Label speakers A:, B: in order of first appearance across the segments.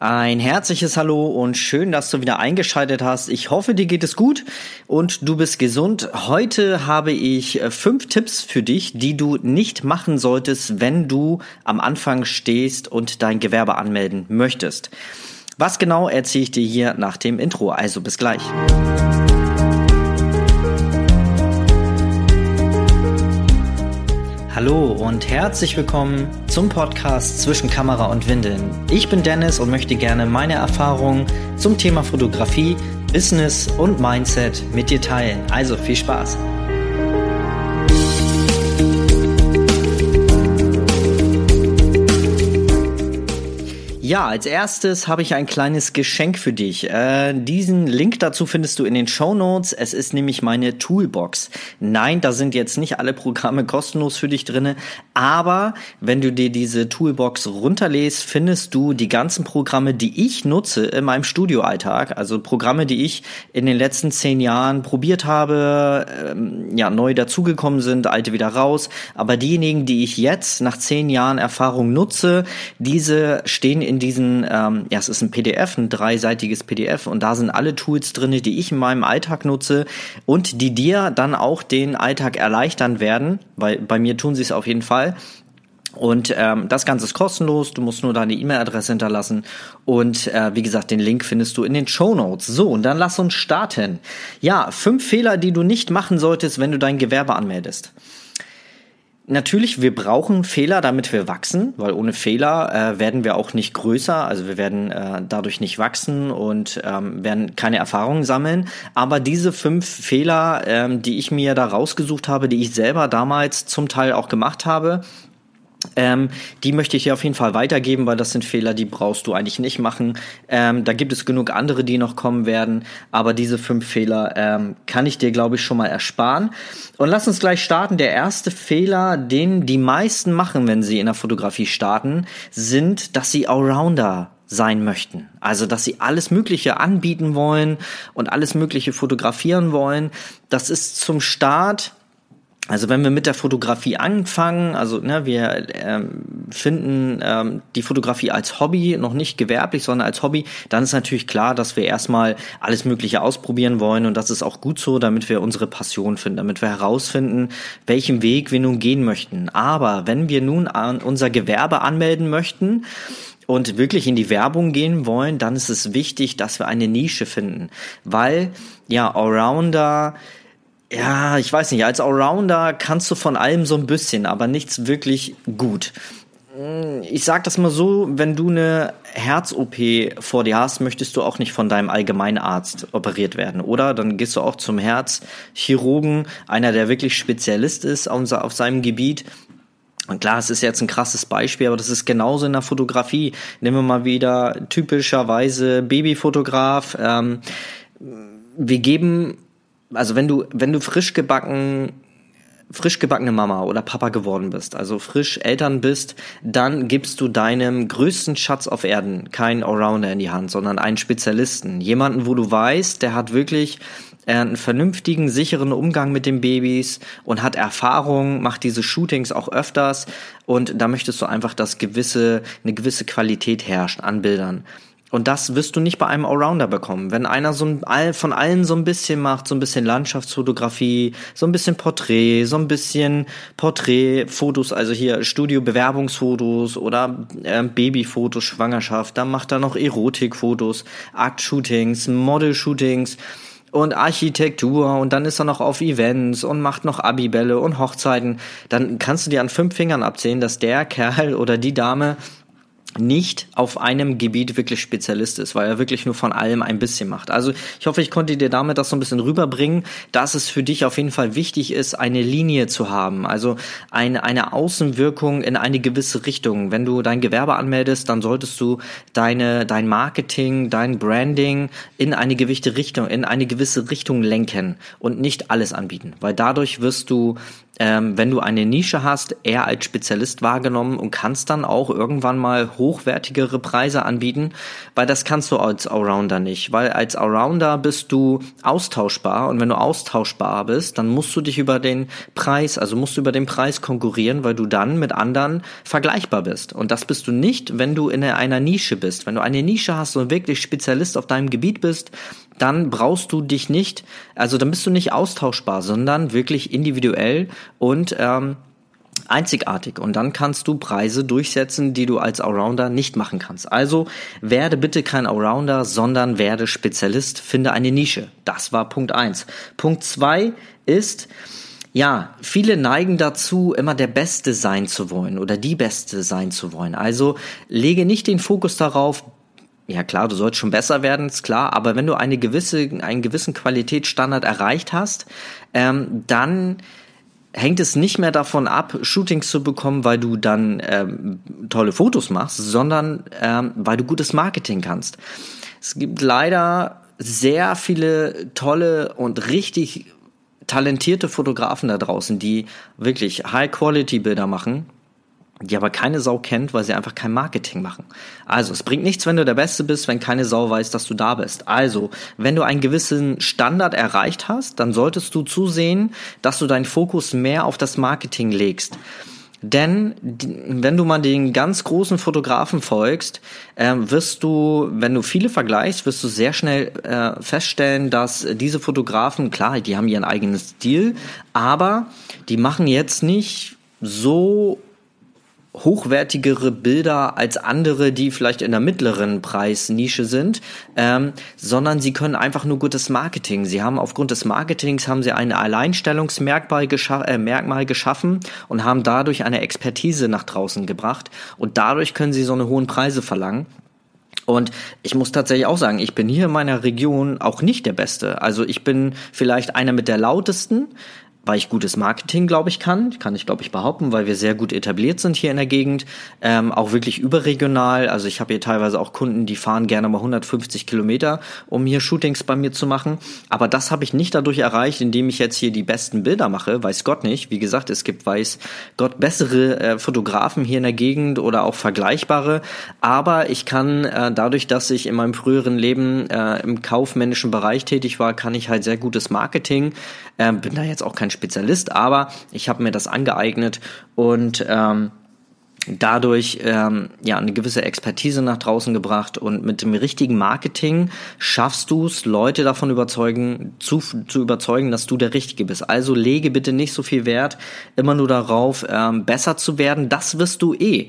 A: Ein herzliches Hallo und schön, dass du wieder eingeschaltet hast. Ich hoffe, dir geht es gut und du bist gesund. Heute habe ich äh, fünf Tipps für dich, die du nicht machen solltest, wenn du am Anfang stehst und dein Gewerbe anmelden möchtest. Was genau erzähle ich dir hier nach dem Intro. Also bis gleich. Hallo und herzlich willkommen zum Podcast Zwischen Kamera und Windeln. Ich bin Dennis und möchte gerne meine Erfahrungen zum Thema Fotografie, Business und Mindset mit dir teilen. Also viel Spaß! Ja, als erstes habe ich ein kleines Geschenk für dich. Äh, diesen Link dazu findest du in den Show Notes. Es ist nämlich meine Toolbox. Nein, da sind jetzt nicht alle Programme kostenlos für dich drinne, aber wenn du dir diese Toolbox runterlässt, findest du die ganzen Programme, die ich nutze in meinem Studioalltag. Also Programme, die ich in den letzten zehn Jahren probiert habe, ähm, ja neu dazugekommen sind, alte wieder raus. Aber diejenigen, die ich jetzt nach zehn Jahren Erfahrung nutze, diese stehen in diesen, ähm, ja, es ist ein PDF, ein dreiseitiges PDF und da sind alle Tools drinne, die ich in meinem Alltag nutze und die dir dann auch den Alltag erleichtern werden, weil bei mir tun sie es auf jeden Fall. Und ähm, das Ganze ist kostenlos, du musst nur deine E-Mail-Adresse hinterlassen und äh, wie gesagt, den Link findest du in den Show Notes. So, und dann lass uns starten. Ja, fünf Fehler, die du nicht machen solltest, wenn du dein Gewerbe anmeldest. Natürlich, wir brauchen Fehler, damit wir wachsen, weil ohne Fehler äh, werden wir auch nicht größer, also wir werden äh, dadurch nicht wachsen und ähm, werden keine Erfahrungen sammeln. Aber diese fünf Fehler, ähm, die ich mir da rausgesucht habe, die ich selber damals zum Teil auch gemacht habe, ähm, die möchte ich dir auf jeden Fall weitergeben, weil das sind Fehler, die brauchst du eigentlich nicht machen. Ähm, da gibt es genug andere, die noch kommen werden, aber diese fünf Fehler ähm, kann ich dir, glaube ich, schon mal ersparen. Und lass uns gleich starten. Der erste Fehler, den die meisten machen, wenn sie in der Fotografie starten, sind, dass sie Allrounder sein möchten. Also, dass sie alles Mögliche anbieten wollen und alles Mögliche fotografieren wollen. Das ist zum Start also wenn wir mit der Fotografie anfangen, also ne, wir ähm, finden ähm, die Fotografie als Hobby, noch nicht gewerblich, sondern als Hobby, dann ist natürlich klar, dass wir erstmal alles Mögliche ausprobieren wollen und das ist auch gut so, damit wir unsere Passion finden, damit wir herausfinden, welchen Weg wir nun gehen möchten. Aber wenn wir nun an unser Gewerbe anmelden möchten, und wirklich in die Werbung gehen wollen, dann ist es wichtig, dass wir eine Nische finden, weil ja Allrounder ja, ich weiß nicht, als Allrounder kannst du von allem so ein bisschen, aber nichts wirklich gut. Hm, ich sag das mal so, wenn du eine Herz-OP vor dir hast, möchtest du auch nicht von deinem Allgemeinarzt operiert werden, oder? Dann gehst du auch zum Herzchirurgen, einer, der wirklich Spezialist ist auf seinem Gebiet. Und klar, es ist jetzt ein krasses Beispiel, aber das ist genauso in der Fotografie. Nehmen wir mal wieder typischerweise Babyfotograf. Ähm, wir geben also wenn du, wenn du frisch gebacken frisch gebackene Mama oder Papa geworden bist, also frisch Eltern bist, dann gibst du deinem größten Schatz auf Erden keinen Allrounder in die Hand, sondern einen Spezialisten. Jemanden, wo du weißt, der hat wirklich äh, einen vernünftigen, sicheren Umgang mit den Babys und hat Erfahrung, macht diese Shootings auch öfters und da möchtest du einfach, dass gewisse, eine gewisse Qualität herrscht an Bildern. Und das wirst du nicht bei einem Allrounder bekommen. Wenn einer so ein, von allen so ein bisschen macht, so ein bisschen Landschaftsfotografie, so ein bisschen Porträt, so ein bisschen Porträtfotos, also hier Studio-Bewerbungsfotos oder äh, Babyfotos, Schwangerschaft, dann macht er noch Erotikfotos, Akt-Shootings, Model-Shootings und Architektur und dann ist er noch auf Events und macht noch Abibälle und Hochzeiten, dann kannst du dir an fünf Fingern abzählen, dass der Kerl oder die Dame nicht auf einem Gebiet wirklich Spezialist ist, weil er wirklich nur von allem ein bisschen macht. Also ich hoffe, ich konnte dir damit das so ein bisschen rüberbringen, dass es für dich auf jeden Fall wichtig ist, eine Linie zu haben, also eine, eine Außenwirkung in eine gewisse Richtung. Wenn du dein Gewerbe anmeldest, dann solltest du deine, dein Marketing, dein Branding in eine gewisse Richtung, in eine gewisse Richtung lenken und nicht alles anbieten, weil dadurch wirst du ähm, wenn du eine Nische hast, eher als Spezialist wahrgenommen und kannst dann auch irgendwann mal hoch hochwertigere Preise anbieten, weil das kannst du als Allrounder nicht, weil als Allrounder bist du austauschbar und wenn du austauschbar bist, dann musst du dich über den Preis, also musst du über den Preis konkurrieren, weil du dann mit anderen vergleichbar bist und das bist du nicht, wenn du in einer Nische bist. Wenn du eine Nische hast und wirklich Spezialist auf deinem Gebiet bist, dann brauchst du dich nicht, also dann bist du nicht austauschbar, sondern wirklich individuell und ähm, einzigartig und dann kannst du Preise durchsetzen, die du als Allrounder nicht machen kannst. Also werde bitte kein Allrounder, sondern werde Spezialist, finde eine Nische. Das war Punkt eins. Punkt zwei ist, ja, viele neigen dazu, immer der Beste sein zu wollen oder die Beste sein zu wollen. Also lege nicht den Fokus darauf, ja klar, du sollst schon besser werden, ist klar, aber wenn du eine gewisse, einen gewissen Qualitätsstandard erreicht hast, ähm, dann hängt es nicht mehr davon ab, Shootings zu bekommen, weil du dann ähm, tolle Fotos machst, sondern ähm, weil du gutes Marketing kannst. Es gibt leider sehr viele tolle und richtig talentierte Fotografen da draußen, die wirklich High-Quality-Bilder machen die aber keine Sau kennt, weil sie einfach kein Marketing machen. Also, es bringt nichts, wenn du der Beste bist, wenn keine Sau weiß, dass du da bist. Also, wenn du einen gewissen Standard erreicht hast, dann solltest du zusehen, dass du deinen Fokus mehr auf das Marketing legst. Denn wenn du mal den ganz großen Fotografen folgst, äh, wirst du, wenn du viele vergleichst, wirst du sehr schnell äh, feststellen, dass diese Fotografen, klar, die haben ihren eigenen Stil, aber die machen jetzt nicht so hochwertigere Bilder als andere, die vielleicht in der mittleren Preisnische sind, ähm, sondern sie können einfach nur gutes Marketing. Sie haben aufgrund des Marketings haben sie ein Alleinstellungsmerkmal gescha äh, Merkmal geschaffen und haben dadurch eine Expertise nach draußen gebracht und dadurch können sie so eine hohen Preise verlangen. Und ich muss tatsächlich auch sagen, ich bin hier in meiner Region auch nicht der Beste. Also ich bin vielleicht einer mit der lautesten, weil ich gutes Marketing, glaube ich, kann. Kann ich, glaube ich, behaupten, weil wir sehr gut etabliert sind hier in der Gegend. Ähm, auch wirklich überregional. Also ich habe hier teilweise auch Kunden, die fahren gerne mal 150 Kilometer, um hier Shootings bei mir zu machen. Aber das habe ich nicht dadurch erreicht, indem ich jetzt hier die besten Bilder mache. Weiß Gott nicht. Wie gesagt, es gibt, weiß Gott, bessere äh, Fotografen hier in der Gegend oder auch vergleichbare. Aber ich kann äh, dadurch, dass ich in meinem früheren Leben äh, im kaufmännischen Bereich tätig war, kann ich halt sehr gutes Marketing. Äh, bin da jetzt auch kein Spezialist, aber ich habe mir das angeeignet und ähm, dadurch ähm, ja eine gewisse Expertise nach draußen gebracht und mit dem richtigen Marketing schaffst du es, Leute davon überzeugen, zu, zu überzeugen, dass du der Richtige bist. Also lege bitte nicht so viel Wert immer nur darauf, ähm, besser zu werden. Das wirst du eh.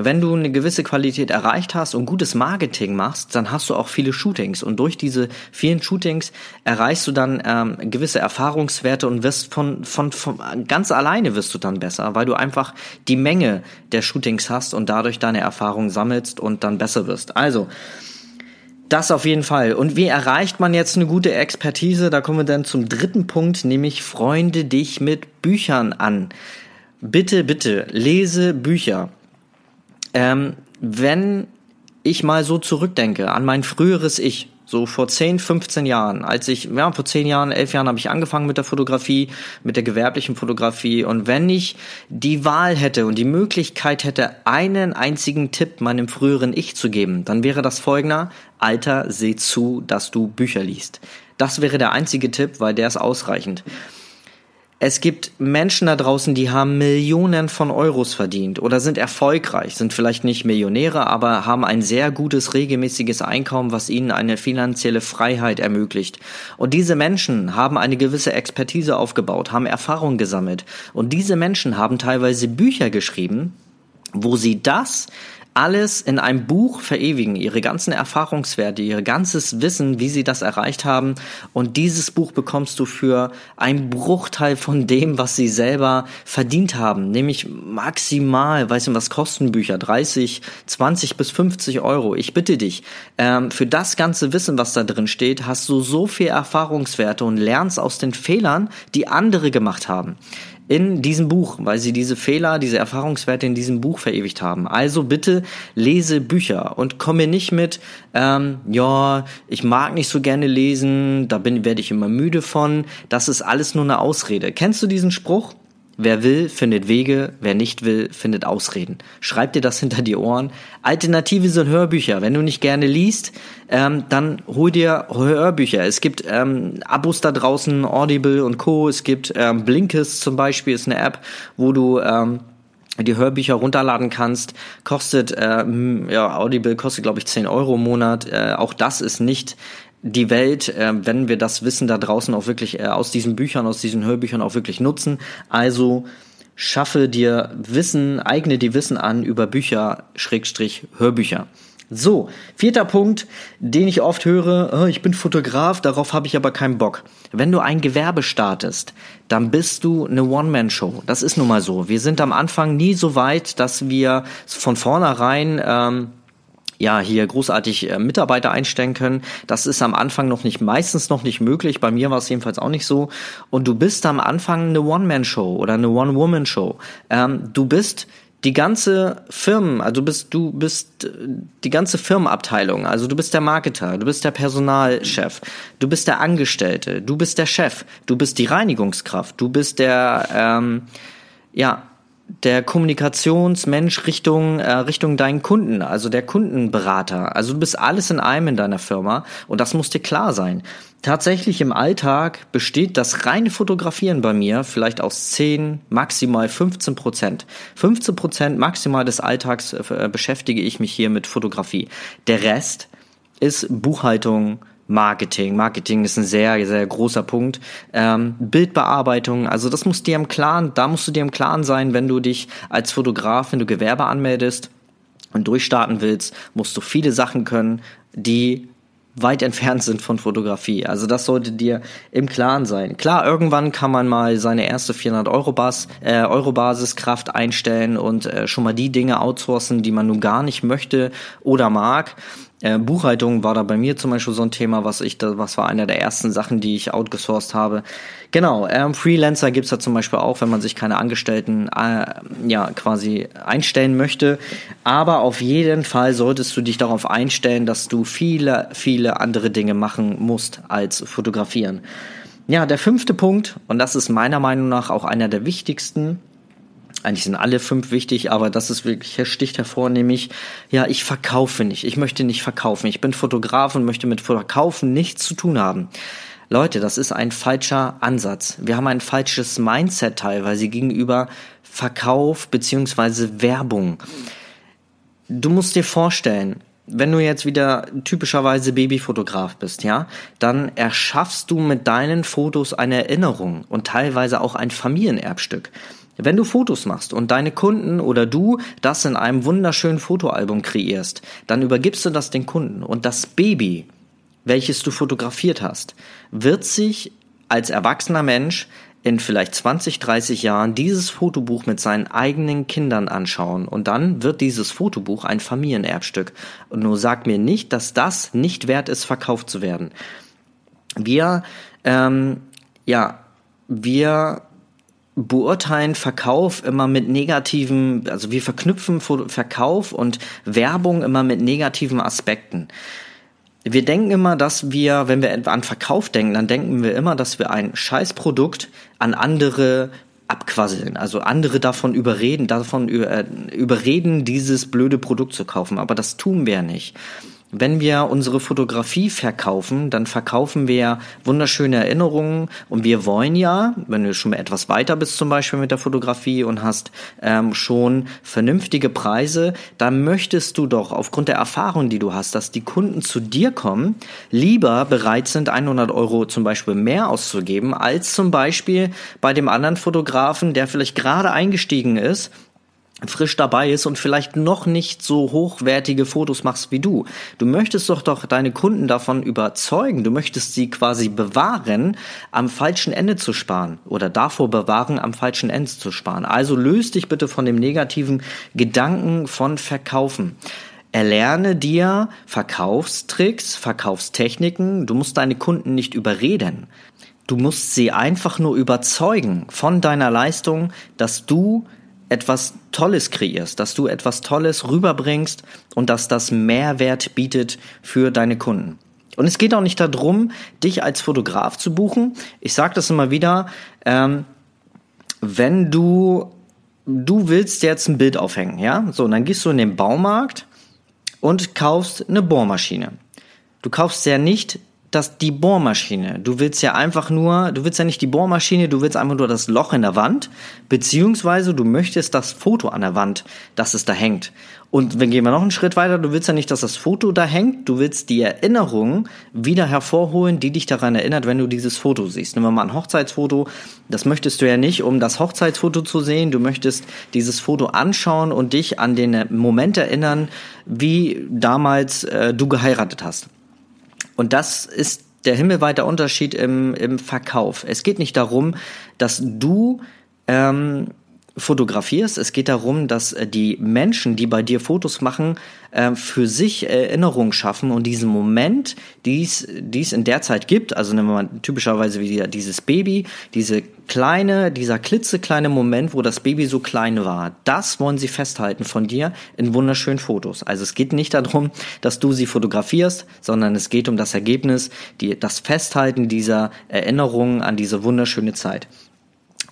A: Wenn du eine gewisse Qualität erreicht hast und gutes Marketing machst, dann hast du auch viele Shootings und durch diese vielen Shootings erreichst du dann ähm, gewisse Erfahrungswerte und wirst von, von, von ganz alleine wirst du dann besser, weil du einfach die Menge der Shootings hast und dadurch deine Erfahrungen sammelst und dann besser wirst. Also das auf jeden Fall. Und wie erreicht man jetzt eine gute Expertise? Da kommen wir dann zum dritten Punkt, nämlich freunde dich mit Büchern an. Bitte, bitte, lese Bücher. Ähm, wenn ich mal so zurückdenke an mein früheres Ich, so vor 10, 15 Jahren, als ich, ja, vor 10 Jahren, 11 Jahren habe ich angefangen mit der Fotografie, mit der gewerblichen Fotografie. Und wenn ich die Wahl hätte und die Möglichkeit hätte, einen einzigen Tipp meinem früheren Ich zu geben, dann wäre das folgender. Alter, seh zu, dass du Bücher liest. Das wäre der einzige Tipp, weil der ist ausreichend. Es gibt Menschen da draußen, die haben Millionen von Euros verdient oder sind erfolgreich, sind vielleicht nicht Millionäre, aber haben ein sehr gutes regelmäßiges Einkommen, was ihnen eine finanzielle Freiheit ermöglicht. Und diese Menschen haben eine gewisse Expertise aufgebaut, haben Erfahrung gesammelt. Und diese Menschen haben teilweise Bücher geschrieben, wo sie das alles in einem Buch verewigen, ihre ganzen Erfahrungswerte, ihr ganzes Wissen, wie sie das erreicht haben. Und dieses Buch bekommst du für einen Bruchteil von dem, was sie selber verdient haben, nämlich maximal, weißt du, was kosten Bücher? 30, 20 bis 50 Euro. Ich bitte dich, ähm, für das ganze Wissen, was da drin steht, hast du so viel Erfahrungswerte und lernst aus den Fehlern, die andere gemacht haben in diesem Buch, weil sie diese Fehler, diese Erfahrungswerte in diesem Buch verewigt haben. Also bitte lese Bücher und komme nicht mit, ähm, ja, ich mag nicht so gerne lesen, da bin werde ich immer müde von. Das ist alles nur eine Ausrede. Kennst du diesen Spruch? Wer will, findet Wege, wer nicht will, findet Ausreden. Schreib dir das hinter die Ohren. Alternative sind Hörbücher. Wenn du nicht gerne liest, ähm, dann hol dir Hörbücher. Es gibt ähm, Abos da draußen, Audible und Co. Es gibt ähm, Blinkist zum Beispiel, ist eine App, wo du ähm, die Hörbücher runterladen kannst, kostet, äh, ja, Audible kostet, glaube ich, 10 Euro im Monat. Äh, auch das ist nicht die Welt, äh, wenn wir das Wissen da draußen auch wirklich äh, aus diesen Büchern, aus diesen Hörbüchern auch wirklich nutzen. Also schaffe dir Wissen, eigne dir Wissen an über Bücher, Schrägstrich, Hörbücher. So, vierter Punkt, den ich oft höre, oh, ich bin Fotograf, darauf habe ich aber keinen Bock. Wenn du ein Gewerbe startest, dann bist du eine One-Man-Show. Das ist nun mal so. Wir sind am Anfang nie so weit, dass wir von vornherein ähm, ja hier großartig äh, Mitarbeiter einstellen können. Das ist am Anfang noch nicht, meistens noch nicht möglich. Bei mir war es jedenfalls auch nicht so. Und du bist am Anfang eine One-Man-Show oder eine One-Woman-Show. Ähm, du bist die ganze Firmen, also du bist du bist äh, die ganze Firmenabteilung, also du bist der Marketer, du bist der Personalchef, du bist der Angestellte, du bist der Chef, du bist die Reinigungskraft, du bist der ähm, ja der Kommunikationsmensch Richtung äh, Richtung deinen Kunden, also der Kundenberater. Also du bist alles in einem in deiner Firma und das muss dir klar sein. Tatsächlich im Alltag besteht das reine Fotografieren bei mir vielleicht aus 10, maximal 15 Prozent. 15 Prozent maximal des Alltags äh, beschäftige ich mich hier mit Fotografie. Der Rest ist Buchhaltung, Marketing. Marketing ist ein sehr, sehr großer Punkt. Ähm, Bildbearbeitung, also das muss dir im Klaren, da musst du dir im Klaren sein, wenn du dich als Fotograf, wenn du Gewerbe anmeldest und durchstarten willst, musst du viele Sachen können, die weit entfernt sind von Fotografie. Also das sollte dir im Klaren sein. Klar, irgendwann kann man mal seine erste 400 Euro, Bas, äh, Euro Basiskraft einstellen und äh, schon mal die Dinge outsourcen, die man nun gar nicht möchte oder mag. Äh, Buchhaltung war da bei mir zum Beispiel so ein Thema, was ich da, was war einer der ersten Sachen, die ich outgesourced habe. Genau, ähm, Freelancer gibt's da zum Beispiel auch, wenn man sich keine Angestellten äh, ja quasi einstellen möchte. Aber auf jeden Fall solltest du dich darauf einstellen, dass du viele, viele andere Dinge machen musst als fotografieren. Ja, der fünfte Punkt, und das ist meiner Meinung nach auch einer der wichtigsten, eigentlich sind alle fünf wichtig, aber das ist wirklich, sticht hervor, nämlich, ja, ich verkaufe nicht. Ich möchte nicht verkaufen. Ich bin Fotograf und möchte mit Verkaufen nichts zu tun haben. Leute, das ist ein falscher Ansatz. Wir haben ein falsches Mindset teilweise gegenüber Verkauf beziehungsweise Werbung. Du musst dir vorstellen, wenn du jetzt wieder typischerweise Babyfotograf bist, ja, dann erschaffst du mit deinen Fotos eine Erinnerung und teilweise auch ein Familienerbstück. Wenn du Fotos machst und deine Kunden oder du das in einem wunderschönen Fotoalbum kreierst, dann übergibst du das den Kunden und das Baby, welches du fotografiert hast, wird sich als erwachsener Mensch in vielleicht 20, 30 Jahren dieses Fotobuch mit seinen eigenen Kindern anschauen und dann wird dieses Fotobuch ein Familienerbstück. Und nur sag mir nicht, dass das nicht wert ist, verkauft zu werden. Wir, ähm, ja, wir beurteilen Verkauf immer mit negativen, also wir verknüpfen Verkauf und Werbung immer mit negativen Aspekten. Wir denken immer, dass wir, wenn wir an Verkauf denken, dann denken wir immer, dass wir ein Scheißprodukt an andere abquasseln, also andere davon überreden, davon äh, überreden, dieses blöde Produkt zu kaufen. Aber das tun wir nicht wenn wir unsere Fotografie verkaufen, dann verkaufen wir wunderschöne Erinnerungen. Und wir wollen ja, wenn du schon etwas weiter bist zum Beispiel mit der Fotografie und hast ähm, schon vernünftige Preise, dann möchtest du doch aufgrund der Erfahrung, die du hast, dass die Kunden zu dir kommen, lieber bereit sind, 100 Euro zum Beispiel mehr auszugeben, als zum Beispiel bei dem anderen Fotografen, der vielleicht gerade eingestiegen ist frisch dabei ist und vielleicht noch nicht so hochwertige Fotos machst wie du. Du möchtest doch doch deine Kunden davon überzeugen, du möchtest sie quasi bewahren, am falschen Ende zu sparen oder davor bewahren, am falschen Ende zu sparen. Also löst dich bitte von dem negativen Gedanken von Verkaufen. Erlerne dir Verkaufstricks, Verkaufstechniken. Du musst deine Kunden nicht überreden. Du musst sie einfach nur überzeugen von deiner Leistung, dass du etwas Tolles kreierst, dass du etwas Tolles rüberbringst und dass das Mehrwert bietet für deine Kunden. Und es geht auch nicht darum, dich als Fotograf zu buchen. Ich sage das immer wieder. Ähm, wenn du, du willst jetzt ein Bild aufhängen, ja? So, und dann gehst du in den Baumarkt und kaufst eine Bohrmaschine. Du kaufst ja nicht das, die Bohrmaschine. Du willst ja einfach nur, du willst ja nicht die Bohrmaschine, du willst einfach nur das Loch in der Wand, beziehungsweise du möchtest das Foto an der Wand, dass es da hängt. Und wenn gehen wir noch einen Schritt weiter, du willst ja nicht, dass das Foto da hängt, du willst die Erinnerung wieder hervorholen, die dich daran erinnert, wenn du dieses Foto siehst. Nehmen wir mal ein Hochzeitsfoto, das möchtest du ja nicht, um das Hochzeitsfoto zu sehen, du möchtest dieses Foto anschauen und dich an den Moment erinnern, wie damals äh, du geheiratet hast. Und das ist der himmelweite Unterschied im, im Verkauf. Es geht nicht darum, dass du ähm, fotografierst. Es geht darum, dass äh, die Menschen, die bei dir Fotos machen, äh, für sich Erinnerungen schaffen und diesen Moment, die es in der Zeit gibt, also nehmen wir mal typischerweise wie dieses Baby, diese kleine, dieser klitzekleine Moment, wo das Baby so klein war, das wollen sie festhalten von dir in wunderschönen Fotos. Also es geht nicht darum, dass du sie fotografierst, sondern es geht um das Ergebnis, die, das Festhalten dieser Erinnerungen an diese wunderschöne Zeit.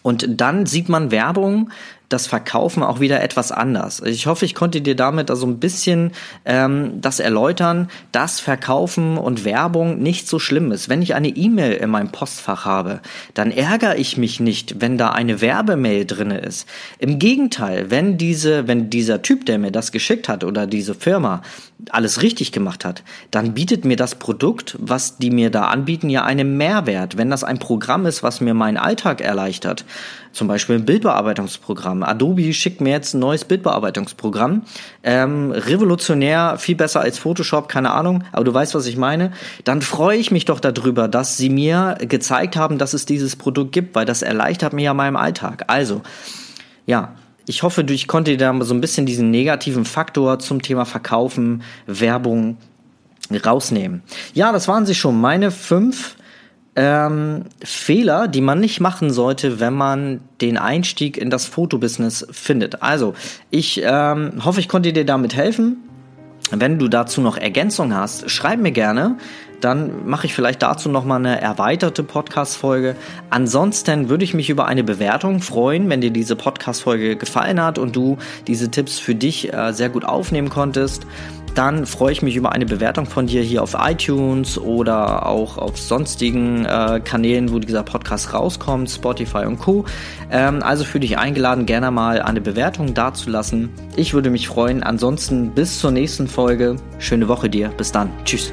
A: Und dann sieht man Werbung, das Verkaufen auch wieder etwas anders. Ich hoffe, ich konnte dir damit also ein bisschen ähm, das erläutern, dass Verkaufen und Werbung nicht so schlimm ist. Wenn ich eine E-Mail in meinem Postfach habe, dann ärgere ich mich nicht, wenn da eine Werbemail drinne ist. Im Gegenteil, wenn diese, wenn dieser Typ, der mir das geschickt hat oder diese Firma alles richtig gemacht hat, dann bietet mir das Produkt, was die mir da anbieten, ja einen Mehrwert. Wenn das ein Programm ist, was mir meinen Alltag erleichtert, zum Beispiel ein Bildbearbeitungsprogramm. Adobe schickt mir jetzt ein neues Bildbearbeitungsprogramm. Ähm, revolutionär, viel besser als Photoshop, keine Ahnung, aber du weißt, was ich meine. Dann freue ich mich doch darüber, dass sie mir gezeigt haben, dass es dieses Produkt gibt, weil das erleichtert mir ja meinen Alltag. Also, ja, ich hoffe, ich konnte dir da so ein bisschen diesen negativen Faktor zum Thema Verkaufen, Werbung rausnehmen. Ja, das waren sie schon. Meine fünf ähm, Fehler, die man nicht machen sollte, wenn man den Einstieg in das Fotobusiness findet. Also, ich ähm, hoffe, ich konnte dir damit helfen. Wenn du dazu noch Ergänzungen hast, schreib mir gerne. Dann mache ich vielleicht dazu nochmal eine erweiterte Podcast-Folge. Ansonsten würde ich mich über eine Bewertung freuen, wenn dir diese Podcast-Folge gefallen hat und du diese Tipps für dich äh, sehr gut aufnehmen konntest dann freue ich mich über eine Bewertung von dir hier auf iTunes oder auch auf sonstigen äh, Kanälen, wo dieser Podcast rauskommt, Spotify und Co. Ähm, also für dich eingeladen, gerne mal eine Bewertung dazulassen. Ich würde mich freuen. Ansonsten bis zur nächsten Folge. Schöne Woche dir. Bis dann. Tschüss.